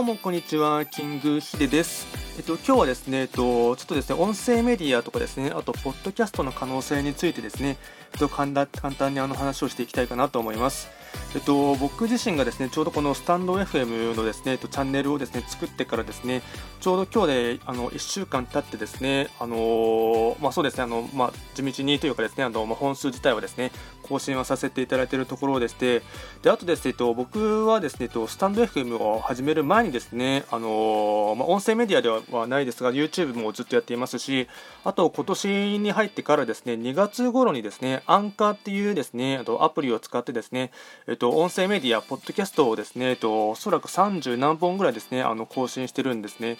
どうもこんにちは、キングヒデです。えっと今日はですね、えっとちょっとですね音声メディアとかですね、あとポッドキャストの可能性についてですね、えっと簡単にあの話をしていきたいかなと思います。えっと、僕自身がですねちょうどこのスタンド FM のですね、えっと、チャンネルをですね作ってからですねちょうど今日であの1週間経ってですねあのまあ、そうですねあの、まあ、地道にというかですねあの、まあ、本数自体はですね更新はさせていただいているところでしてであとですね、えっと、僕はですね、えっと、スタンド FM を始める前にですねあの、まあ、音声メディアではないですが YouTube もずっとやっていますしあと今年に入ってからですね2月頃にですねアンカーっていうですねあとアプリを使ってですね、えっと、と音声メディア、ポッドキャストをですね、えっと、おそらく30何本ぐらいですね、あの更新してるんですね。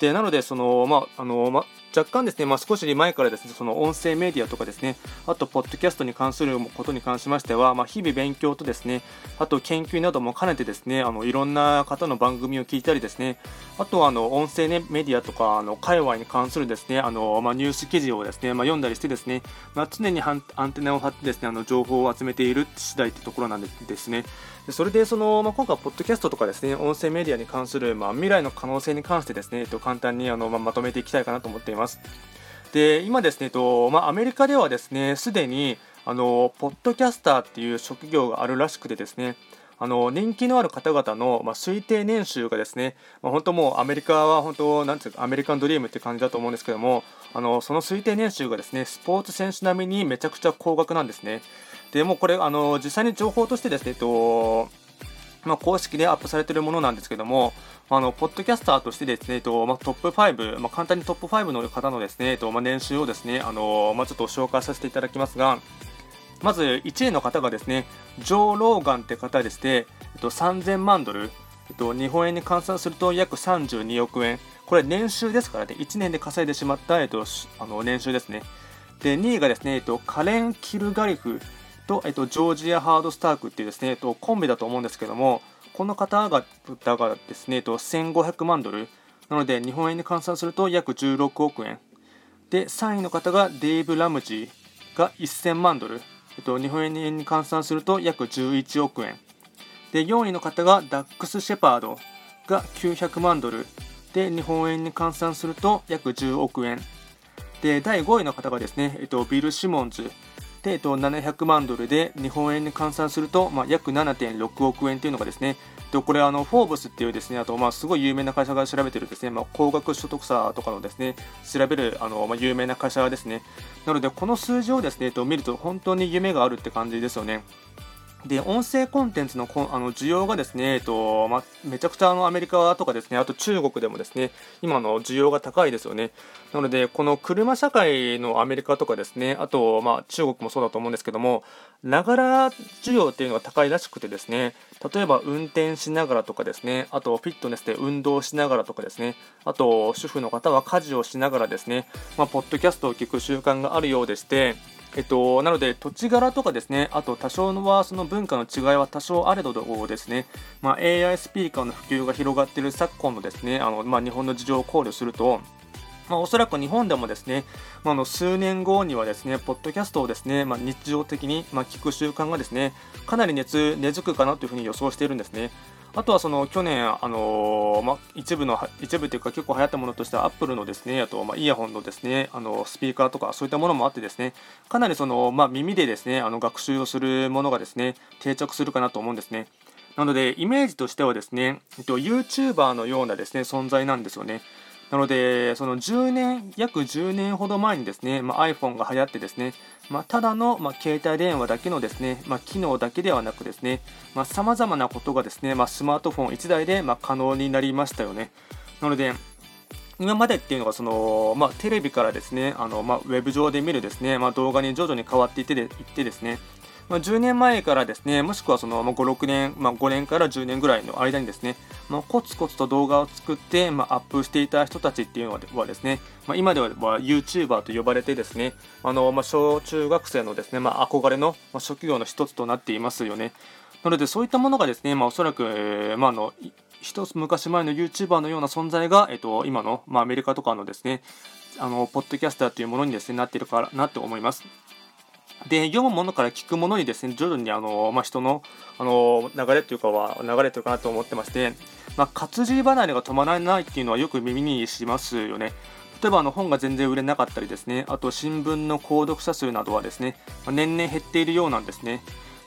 でなので、そのまああのま若干ですね、まあ、少し前からですね、その音声メディアとかですね、あと、ポッドキャストに関することに関しましては、まあ、日々勉強とですね、あと研究なども兼ねてですね、あのいろんな方の番組を聞いたりですね、あとはあの音声、ね、メディアとか、あの界隈に関するですね、あのまあ、ニュース記事をですね、まあ、読んだりしてですね、まあ、常にアンテナを張ってですね、あの情報を集めている次第というところなんですね。でそれでその、まあ、今回はポッドキャストとかですね音声メディアに関する、まあ、未来の可能性に関してですね、えっと、簡単にあの、まあ、まとめていきたいかなと思っています。で今ですね、えっとまあ、アメリカではですねすでにあのポッドキャスターっていう職業があるらしくてですねあの人気のある方々の、まあ、推定年収がですね、まあ、本当もうアメリカは本当なんていうかアメリカンドリームって感じだと思うんですけどもあのその推定年収がですねスポーツ選手並みにめちゃくちゃ高額なんですねでもこれあの実際に情報としてですね、えっとまあ、公式でアップされているものなんですけども、あのポッドキャスターとしてですね、えっとまあ、トップ5、まあ、簡単にトップ5の方のですね、えっとまあ、年収をですね、あのまあ、ちょっと紹介させていただきますが、まず1位の方がですね、ジョー・ローガンって方でして、えっと、3000万ドル、えっと、日本円に換算すると約32億円、これ年収ですからね、1年で稼いでしまった、えっと、あの年収ですね。で、2位がですね、えっと、カレン・キルガリフ、と、えっと、ジョージア・ハードスタークっていうですね、えっと、コンビだと思うんですけども、この方ががですね、えっと、1500万ドル、なので日本円に換算すると約16億円。で、3位の方がデイブ・ラムジーが1000万ドル、えっと、日本円に換算すると約11億円。で、4位の方がダックス・シェパードが900万ドル、で、日本円に換算すると約10億円。で、第5位の方がですね、えっと、ビル・シモンズで、えっと、700万ドルで日本円に換算すると、まあ、約7.6億円というのがですね、でこれあの、フォーブスっていうですね、あと、まあ、すごい有名な会社が調べてるですね、まあ、高額所得者とかのですね、調べるあの、まあ、有名な会社ですね。なので、この数字をですね、えっと、見ると本当に夢があるって感じですよね。で、音声コンテンツのこあの需要がですね、えっとまめちゃくちゃあのアメリカとかですね、あと中国でもですね、今の需要が高いですよね。なので、この車社会のアメリカとかですね、あと、まあ、中国もそうだと思うんですけども、ながら需要っていうのが高いらしくてですね、例えば運転しながらとかですね、あとフィットネスで運動しながらとかですね、あと主婦の方は家事をしながらですね、ま、ポッドキャストを聞く習慣があるようでして、えっと、なので土地柄とかですね、あと多少のはその文化の違いは多少あれどですね、まあ、AI スピーカーの普及が広がっている昨今のですね、あのまあ、日本の事情を考慮すると、まあ、おそらく日本でもですね、まあ、の数年後にはですね、ポッドキャストをですね、まあ、日常的に、ま聞く習慣がですね、かなり熱根付くかなというふうに予想しているんですね。あとはその去年、あのー、ま一部の一部というか結構流行ったものとしてはアップルのですねあとまイヤホンのですねあのスピーカーとかそういったものもあってですねかなりそのま耳でですねあの学習をするものがですね定着するかなと思うんですね。なのでイメージとしてはですね、えっと、YouTuber のようなですね存在なんですよね。なので、その10年、約10年ほど前にですね、まあ、iPhone が流行ってですね、まあ、ただの、まあ、携帯電話だけのですね、ま機能だけではなくですね、さまざ、まなことがですね、まスマートフォン1台で、ま可能になりましたよね。なので、今までっていうのがその、まあテレビからですね、あのまあウェブ上で見るですね、まあ動画に徐々に変わっていってでいってですね、まあ、10年前からですね、もしくはその、まあ、5、6年、まあ、5年から10年ぐらいの間にですね、まあ、コツコツと動画を作って、まあ、アップしていた人たちっていうのはですね、まあ、今では YouTuber と呼ばれてですね、あのまあ、小中学生のですね、まあ、憧れの職業の一つとなっていますよね。なので、そういったものがですね、まあ、おそらく、えー、まあ、の一つ昔前の YouTuber のような存在が、えっと、今の、まあ、アメリカとかのですね、あのポッドキャスターというものにですねなっているかなと思います。で読むものから聞くものにですね徐々にあの、まあ、人のあの流れというかは流れというかなと思ってまして、まあ、活字離れが止まらないっていうのはよく耳にしますよね。例えばあの本が全然売れなかったりですね、あと新聞の購読者数などはですね、まあ、年々減っているようなんですね。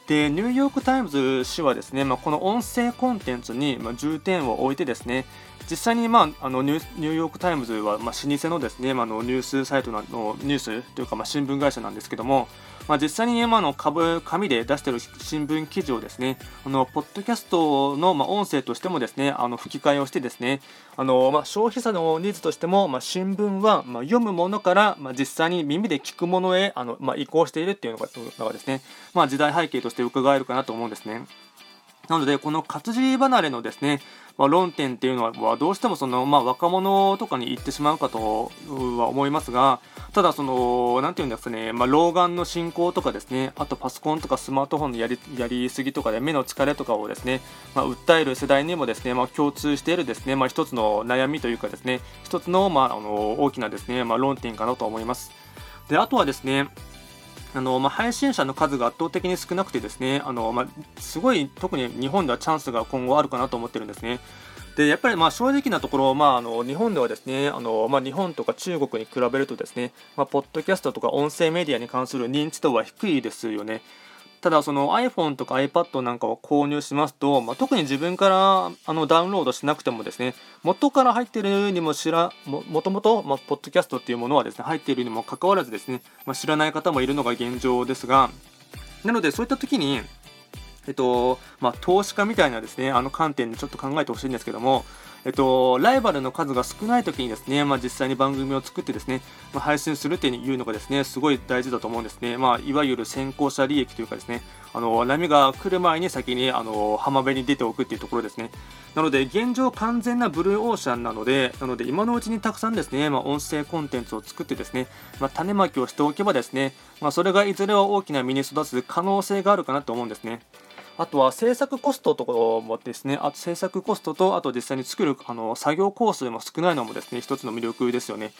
で、ニューヨーク・タイムズ紙はですね、まあ、この音声コンテンツに重点を置いてですね、実際に、まあ、あのニューヨーク・タイムズは、まあ老舗のですね、まあ、のニュースサイトのニュースというか、まあ新聞会社なんですけども、まあ、実際に、今の株紙で出している新聞記事をですねあのポッドキャストの、まあ、音声としてもですねあの吹き替えをしてですねあの、まあ、消費者のニーズとしても、まあ、新聞は、まあ、読むものから、まあ、実際に耳で聞くものへあの、まあ、移行しているっていうのがのがですね、まあ、時代背景として伺えるかなと思うんですね。なので、この活字離れのですね、まあ、論点っていうのはどうしてもその、まあ、若者とかに言ってしまうかとは思いますがただその何て言うんですかね、まあ、老眼の進行とかですねあとパソコンとかスマートフォンのやりやりすぎとかで目の疲れとかをですね、まあ、訴える世代にもですね、まあ、共通しているですね、まあ、一つの悩みというかですね一つの,、まあ、あの大きなですね、まあ、論点かなと思います。であとはですねあのまあ、配信者の数が圧倒的に少なくてですねあの、まあ、すごい特に日本ではチャンスが今後あるかなと思ってるんですね。でやっぱりまあ正直なところ、まあ、あの日本ではですねあの、まあ、日本とか中国に比べるとですね、まあ、ポッドキャストとか音声メディアに関する認知度は低いですよね。ただその iPhone とか iPad なんかを購入しますと、まあ、特に自分からあのダウンロードしなくてもですね元から入っているにも知らももともと、まあ、ポッドキャストっていうものはですね入っているにもかかわらずですね、まあ、知らない方もいるのが現状ですがなのでそういった時にえっとまあ、投資家みたいなですねあの観点でちょっと考えてほしいんですけども、えっと、ライバルの数が少ない時にですね、まあ、実際に番組を作ってですね、まあ、配信するっていうのがですね、すごい大事だと思うんですね。まあ、いわゆる先行者利益というかですね、あの波が来る前に先にあの浜辺に出ておくっていうところですね。なので、現状完全なブルーオーシャンなので、なので今のうちにたくさんですね、まあ、音声コンテンツを作ってですね、まあ、種まきをしておけばですね、まあ、それがいずれは大きな実に育つ可能性があるかなと思うんですね。あとは制作コストとかもですね、あと制作コストと、あと実際に作るあの作業工数も少ないのもですね、一つの魅力ですよね。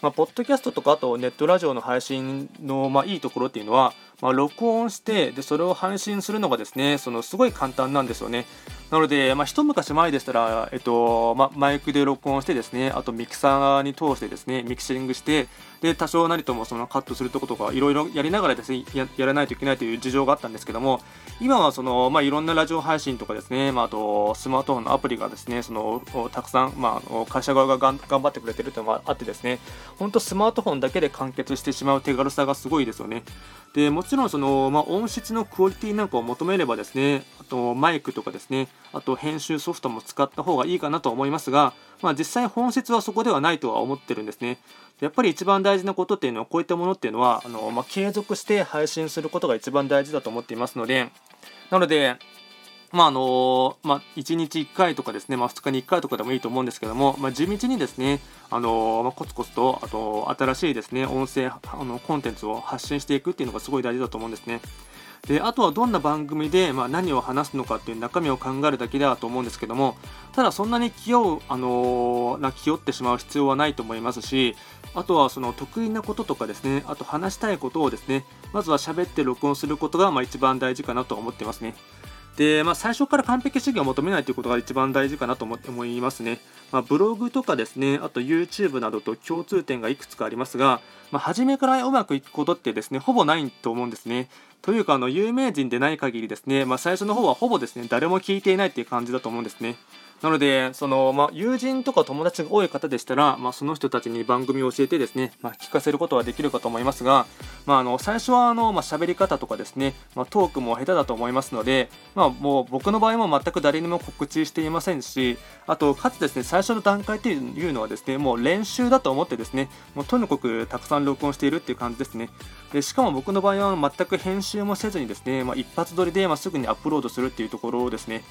まあ、ポッドキャストとか、あとネットラジオの配信の、まあ、いいところっていうのは、まあ、録音してでそれを配信するのがですねそのすごい簡単なんですよね。なので、まあ、一昔前でしたら、えっとま、マイクで録音してですねあとミキサーに通してですねミキシングしてで多少なりともそのカットするとことかいろいろやりながらですねやらないといけないという事情があったんですけども今はその、まあ、いろんなラジオ配信とかですね、まあ、あとスマートフォンのアプリがですねそのたくさん、まあ、会社側が頑張ってくれてるというのがあってですね本当スマートフォンだけで完結してしまう手軽さがすごいですよね。でもちろんその、まあ、音質のクオリティなんかを求めればですねあとマイクとかですねあと編集ソフトも使った方がいいかなと思いますが、まあ、実際本質はそこではないとは思ってるんですね。やっぱり一番大事なことっていうのはこういったものっていうのはあの、まあ、継続して配信することが一番大事だと思っていますのでなのでまああのまあ、1日1回とかですね、まあ、2日に1回とかでもいいと思うんですけども、まあ、地道にですね、あのまあ、コツコツとあと新しいですね音声あのコンテンツを発信していくっていうのがすごい大事だと思うんですね。であとはどんな番組で、まあ、何を話すのかっていう中身を考えるだけだと思うんですけどもただそんなに気負う、あのー、な気負ってしまう必要はないと思いますしあとはその得意なこととかですねあと話したいことをですねまずは喋って録音することがまあ一番大事かなと思ってますね。で、まあ、最初から完璧主義を求めないということが一番大事かなと思思いますね。まあ、ブログとかですね、あと YouTube などと共通点がいくつかありますが、まあ、初めからうまくいくことってですね、ほぼないと思うんですね。というか、あの有名人でない限りですね、まあ、最初の方はほぼですね、誰も聞いていないっていう感じだと思うんですね。なので、そのまあ、友人とか友達が多い方でしたら、まあ、その人たちに番組を教えてですね、ま、聞かせることはできるかと思いますが、まあ、あの最初はあの、ま、喋り方とかですね、ま、トークも下手だと思いますので、ま、もう僕の場合も全く誰にも告知していませんし、あと、かつですね、最初の段階というのはですね、もう練習だと思ってですね、もうとにかくたくさん録音しているっていう感じですね。でしかも僕の場合は全く編集もせずにですね、まあ、一発撮りで、まあ、すぐにアップロードするっていうところですね。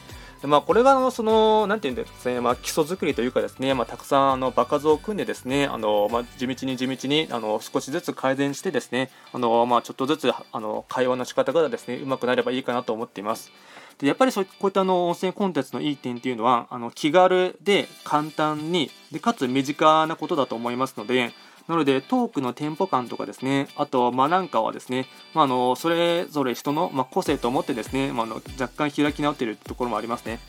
でまあ、これがのその、なんていうんですね、まあ、基礎作りというかですね、まあ、たくさんあの場数を組んでですね、あのまあ、地道に地道にあの少しずつ改善してですね、あのまあ、ちょっとずつあの会話の仕方がですね、うまくなればいいかなと思っています。でやっぱりそうこういったあの音声コンテンツのいい点っていうのは、あの気軽で簡単にで、かつ身近なことだと思いますので、なので、トークのテンポ感とかですね、あと、まあ、なんかはですね、まあ、あのそれぞれ人の、まあ、個性と思ってですね、まあ、の若干開き直っているところもありますね。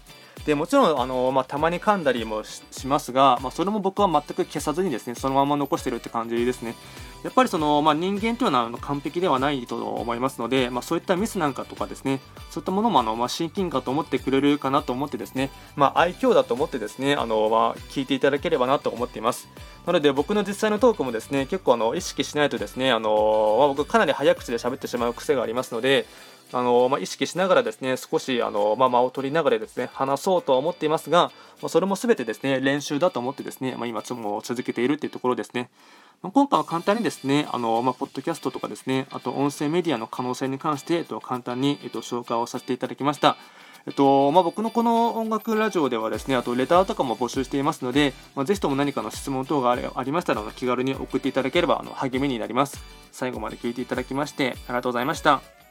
でもちろんあの、まあ、たまに噛んだりもしますが、まあ、それも僕は全く消さずにですねそのまま残してるって感じですね。やっぱりその、まあ、人間というのは完璧ではないと思いますので、まあ、そういったミスなんかとかですねそういったものもあの、まあ、親近感と思ってくれるかなと思ってですね、まあ、愛嬌だと思ってですねあの、まあ、聞いていただければなと思っています。なので僕の実際のトークもですね結構あの意識しないとですねあの、まあ、僕かなり早口で喋ってしまう癖がありますのであのまあ、意識しながらですね少しあの、まあ、間を取りながらですね話そうとは思っていますが、まあ、それも全てですね練習だと思ってですね、まあ、今も続けているというところですね。まあ、今回は簡単にですね、あのまあ、ポッドキャストとかですね、あと音声メディアの可能性に関して、えっと、簡単に、えっと、紹介をさせていただきました。えっとまあ、僕のこの音楽ラジオではですね、あとレターとかも募集していますので、まあ、ぜひとも何かの質問等がありましたら気軽に送っていただければあの励みになります。最後まで聞いていただきましてありがとうございました。